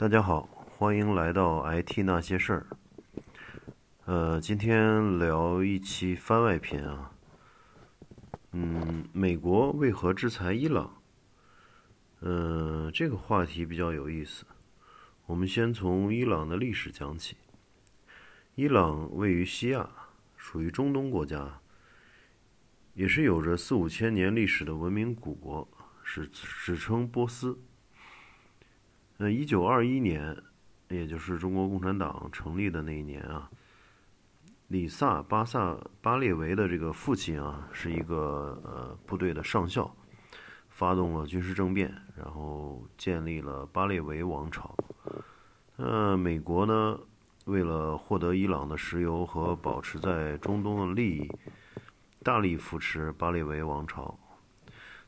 大家好，欢迎来到 IT 那些事儿。呃，今天聊一期番外篇啊。嗯，美国为何制裁伊朗？嗯，这个话题比较有意思。我们先从伊朗的历史讲起。伊朗位于西亚，属于中东国家，也是有着四五千年历史的文明古国，是史称波斯。呃，一九二一年，也就是中国共产党成立的那一年啊，里萨巴萨巴列维的这个父亲啊，是一个呃部队的上校，发动了军事政变，然后建立了巴列维王朝。呃，美国呢？为了获得伊朗的石油和保持在中东的利益，大力扶持巴列维王朝。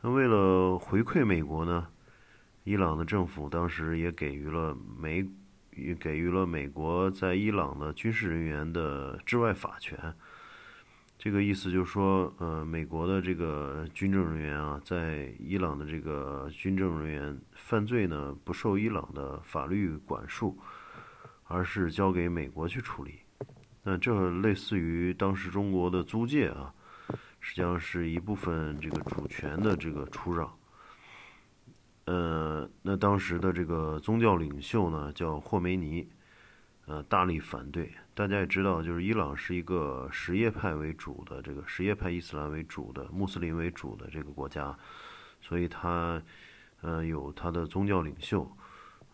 那为了回馈美国呢，伊朗的政府当时也给予了美，也给予了美国在伊朗的军事人员的治外法权。这个意思就是说，呃，美国的这个军政人员啊，在伊朗的这个军政人员犯罪呢，不受伊朗的法律管束。而是交给美国去处理，那这类似于当时中国的租界啊，实际上是一部分这个主权的这个出让。呃，那当时的这个宗教领袖呢叫霍梅尼，呃，大力反对。大家也知道，就是伊朗是一个什叶派为主的这个什叶派伊斯兰为主的穆斯林为主的这个国家，所以他呃有他的宗教领袖。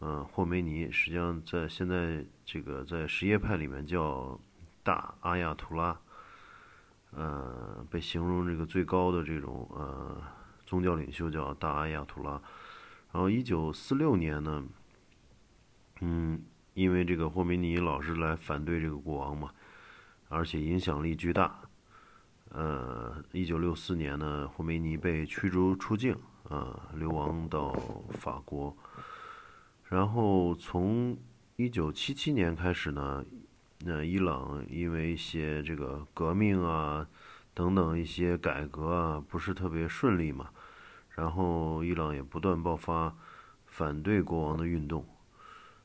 嗯，霍梅尼实际上在现在这个在什叶派里面叫大阿亚图拉，呃，被形容这个最高的这种呃宗教领袖叫大阿亚图拉。然后一九四六年呢，嗯，因为这个霍梅尼老是来反对这个国王嘛，而且影响力巨大，呃，一九六四年呢，霍梅尼被驱逐出境，啊，流亡到法国。然后从一九七七年开始呢，那伊朗因为一些这个革命啊等等一些改革啊不是特别顺利嘛，然后伊朗也不断爆发反对国王的运动，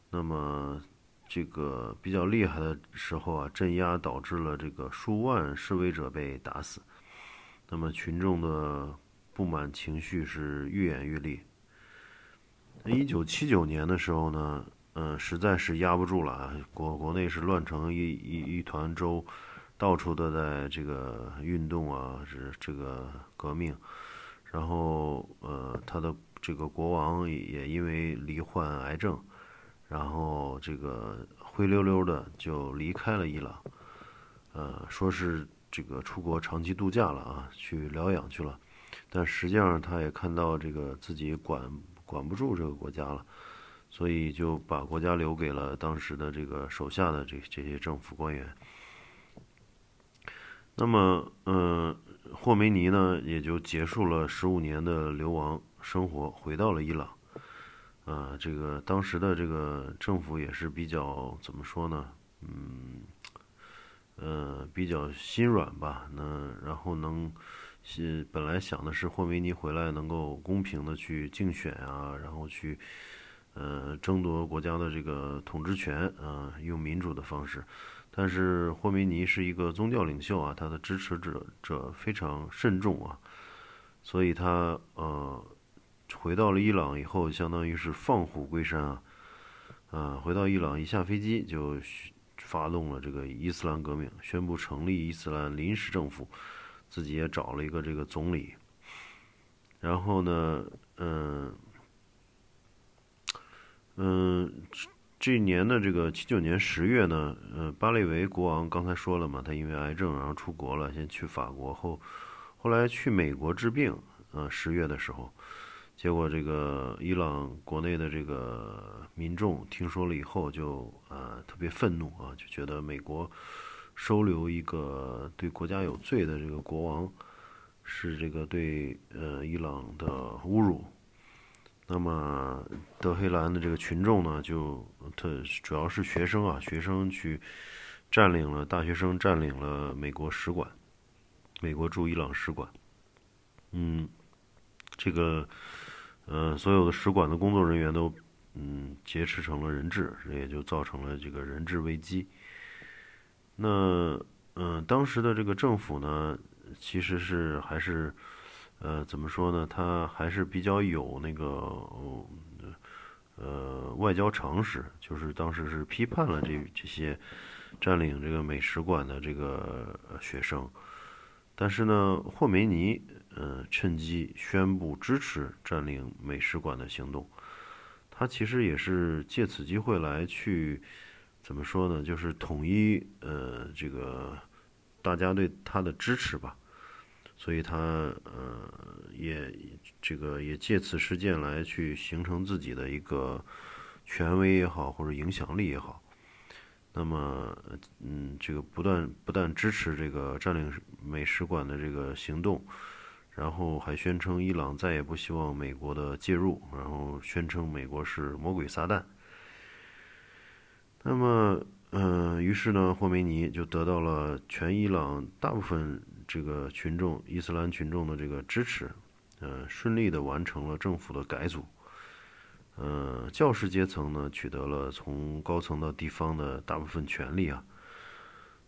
那么这个比较厉害的时候啊，镇压导致了这个数万示威者被打死，那么群众的不满情绪是愈演愈烈。一九七九年的时候呢，嗯，实在是压不住了啊，国国内是乱成一一一团粥，到处都在这个运动啊，是这个革命，然后呃，他的这个国王也因为罹患癌症，然后这个灰溜溜的就离开了伊朗，呃，说是这个出国长期度假了啊，去疗养去了，但实际上他也看到这个自己管。管不住这个国家了，所以就把国家留给了当时的这个手下的这这些政府官员。那么，嗯，霍梅尼呢，也就结束了十五年的流亡生活，回到了伊朗。啊，这个当时的这个政府也是比较怎么说呢？嗯，呃，比较心软吧。那然后能。是本来想的是霍梅尼回来能够公平的去竞选啊，然后去，呃，争夺国家的这个统治权啊，用民主的方式。但是霍梅尼是一个宗教领袖啊，他的支持者者非常慎重啊，所以他呃回到了伊朗以后，相当于是放虎归山啊，啊，回到伊朗一下飞机就发动了这个伊斯兰革命，宣布成立伊斯兰临时政府。自己也找了一个这个总理，然后呢，嗯，嗯，这年的这个七九年十月呢，呃，巴列维国王刚才说了嘛，他因为癌症然后出国了，先去法国后，后来去美国治病，呃，十月的时候，结果这个伊朗国内的这个民众听说了以后，就啊特别愤怒啊，就觉得美国。收留一个对国家有罪的这个国王，是这个对呃伊朗的侮辱。那么德黑兰的这个群众呢，就特主要是学生啊，学生去占领了大学生占领了美国使馆，美国驻伊朗使馆。嗯，这个呃所有的使馆的工作人员都嗯劫持成了人质，也就造成了这个人质危机。那嗯，当时的这个政府呢，其实是还是呃怎么说呢？他还是比较有那个呃外交常识，就是当时是批判了这这些占领这个美使馆的这个学生。但是呢，霍梅尼呃趁机宣布支持占领美使馆的行动，他其实也是借此机会来去怎么说呢？就是统一呃这个大家对他的支持吧，所以他呃也这个也借此事件来去形成自己的一个权威也好，或者影响力也好。那么，嗯，这个不断不但支持这个占领美使馆的这个行动，然后还宣称伊朗再也不希望美国的介入，然后宣称美国是魔鬼撒旦。那么，嗯，于是呢，霍梅尼就得到了全伊朗大部分这个群众、伊斯兰群众的这个支持，嗯，顺利的完成了政府的改组。呃，教师阶层呢，取得了从高层到地方的大部分权利啊，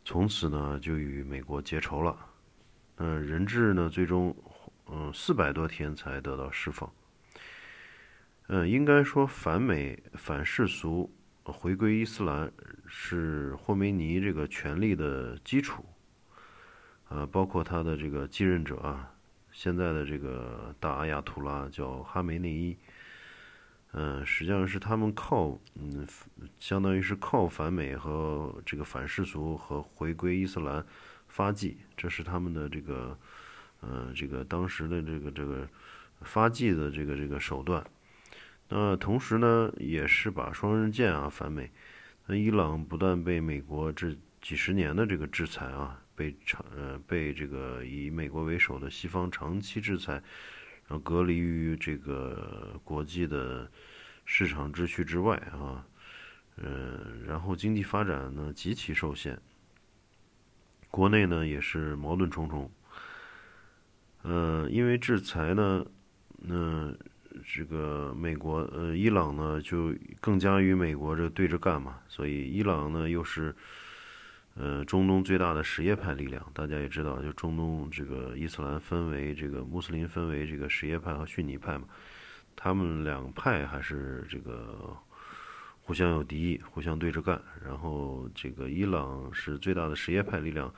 从此呢，就与美国结仇了。嗯，人质呢，最终嗯四百多天才得到释放。嗯，应该说反美反世俗回归伊斯兰是霍梅尼这个权力的基础。呃，包括他的这个继任者啊，现在的这个大阿亚图拉叫哈梅内伊。嗯，实际上是他们靠，嗯，相当于是靠反美和这个反世俗和回归伊斯兰发迹，这是他们的这个，呃，这个当时的这个这个发迹的这个这个手段。那同时呢，也是把双刃剑啊反美。那伊朗不断被美国这几十年的这个制裁啊，被长呃被这个以美国为首的西方长期制裁。然后隔离于这个国际的市场秩序之外啊，嗯，然后经济发展呢极其受限，国内呢也是矛盾重重，呃，因为制裁呢，那这个美国呃伊朗呢就更加与美国这对着干嘛，所以伊朗呢又是。呃，中东最大的什叶派力量，大家也知道，就中东这个伊斯兰分为这个穆斯林分为这个什叶派和逊尼派嘛，他们两派还是这个互相有敌意，互相对着干。然后这个伊朗是最大的什叶派力量，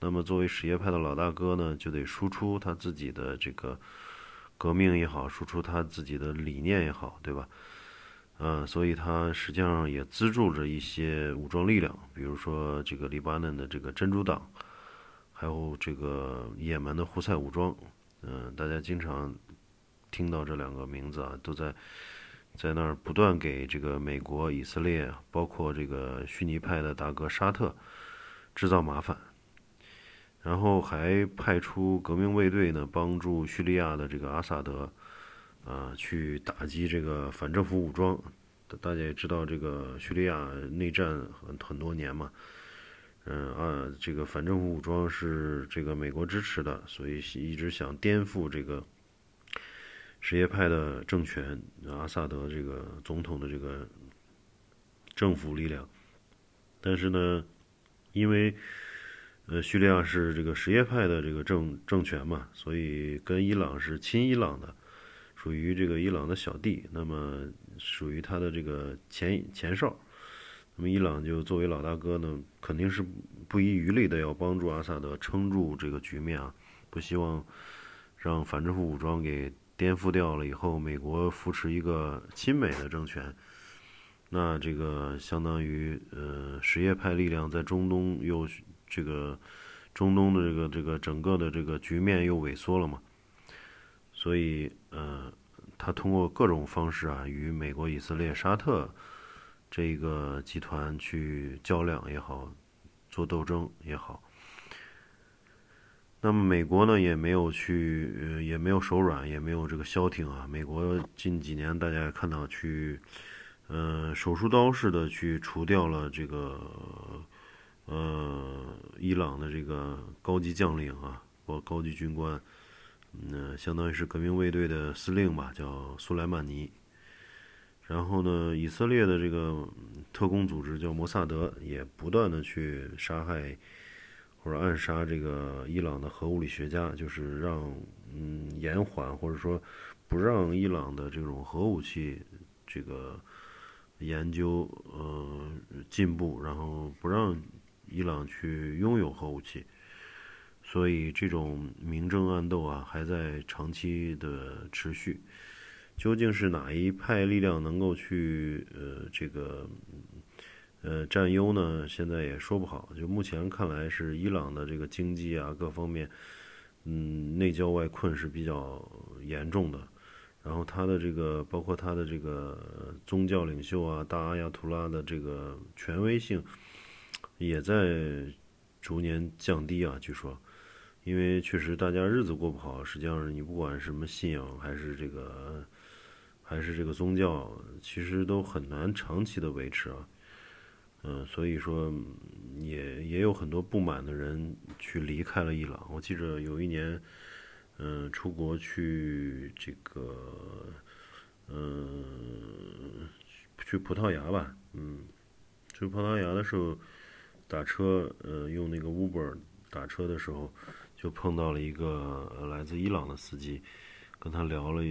那么作为什叶派的老大哥呢，就得输出他自己的这个革命也好，输出他自己的理念也好，对吧？嗯，所以他实际上也资助着一些武装力量，比如说这个黎巴嫩的这个真主党，还有这个也门的胡塞武装。嗯，大家经常听到这两个名字啊，都在在那儿不断给这个美国、以色列，包括这个逊尼派的大哥沙特制造麻烦，然后还派出革命卫队呢，帮助叙利亚的这个阿萨德。啊，去打击这个反政府武装，大家也知道，这个叙利亚内战很很多年嘛，嗯啊，这个反政府武装是这个美国支持的，所以一直想颠覆这个什叶派的政权，阿萨德这个总统的这个政府力量，但是呢，因为呃叙利亚是这个什叶派的这个政政权嘛，所以跟伊朗是亲伊朗的。属于这个伊朗的小弟，那么属于他的这个前前哨，那么伊朗就作为老大哥呢，肯定是不遗余力的要帮助阿萨德撑住这个局面啊，不希望让反政府武装给颠覆掉了以后，美国扶持一个亲美的政权，那这个相当于呃什叶派力量在中东又这个中东的这个这个整个的这个局面又萎缩了嘛。所以，呃，他通过各种方式啊，与美国、以色列、沙特这个集团去较量也好，做斗争也好。那么，美国呢，也没有去，也没有手软，也没有这个消停啊。美国近几年大家也看到，去，呃，手术刀似的去除掉了这个，呃，伊朗的这个高级将领啊，或高级军官。嗯，相当于是革命卫队的司令吧，叫苏莱曼尼。然后呢，以色列的这个特工组织叫摩萨德，也不断的去杀害或者暗杀这个伊朗的核物理学家，就是让嗯延缓或者说不让伊朗的这种核武器这个研究呃进步，然后不让伊朗去拥有核武器。所以这种明争暗斗啊，还在长期的持续。究竟是哪一派力量能够去呃这个呃占优呢？现在也说不好。就目前看来，是伊朗的这个经济啊各方面，嗯内焦外困是比较严重的。然后他的这个包括他的这个宗教领袖啊大阿亚图拉的这个权威性，也在逐年降低啊。据说。因为确实大家日子过不好，实际上你不管什么信仰还是这个，还是这个宗教，其实都很难长期的维持啊。嗯，所以说也也有很多不满的人去离开了伊朗。我记着有一年，嗯，出国去这个，嗯，去葡萄牙吧，嗯，去葡萄牙的时候打车，呃，用那个 Uber 打车的时候。就碰到了一个来自伊朗的司机，跟他聊了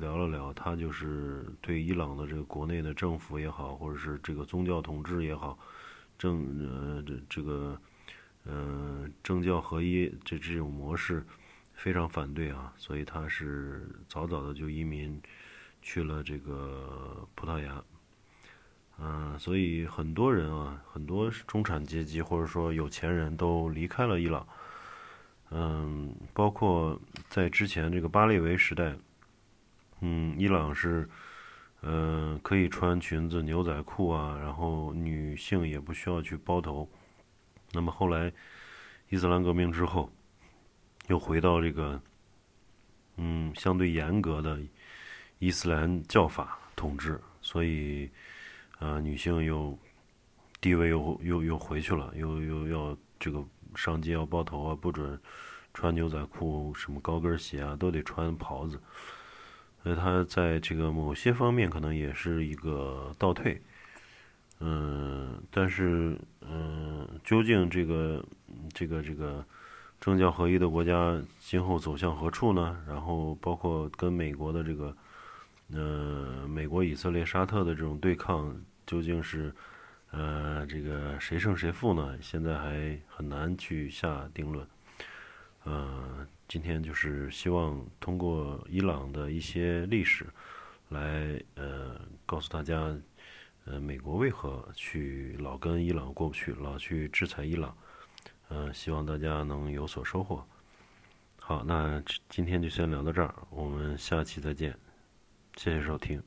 聊了聊，他就是对伊朗的这个国内的政府也好，或者是这个宗教统治也好，政呃这这个呃政教合一这这种模式非常反对啊，所以他是早早的就移民去了这个葡萄牙，嗯，所以很多人啊，很多中产阶级或者说有钱人都离开了伊朗。嗯，包括在之前这个巴列维时代，嗯，伊朗是，嗯，可以穿裙子、牛仔裤啊，然后女性也不需要去包头。那么后来，伊斯兰革命之后，又回到这个，嗯，相对严格的伊斯兰教法统治，所以，呃，女性又地位又又又回去了，又又要这个。上街要包头啊，不准穿牛仔裤，什么高跟鞋啊，都得穿袍子。所以他在这个某些方面可能也是一个倒退。嗯，但是嗯，究竟这个这个这个政教合一的国家今后走向何处呢？然后包括跟美国的这个呃美国、以色列、沙特的这种对抗，究竟是？呃，这个谁胜谁负呢？现在还很难去下定论。呃，今天就是希望通过伊朗的一些历史，来呃告诉大家，呃，美国为何去老跟伊朗过不去，老去制裁伊朗。呃，希望大家能有所收获。好，那今天就先聊到这儿，我们下期再见，谢谢收听。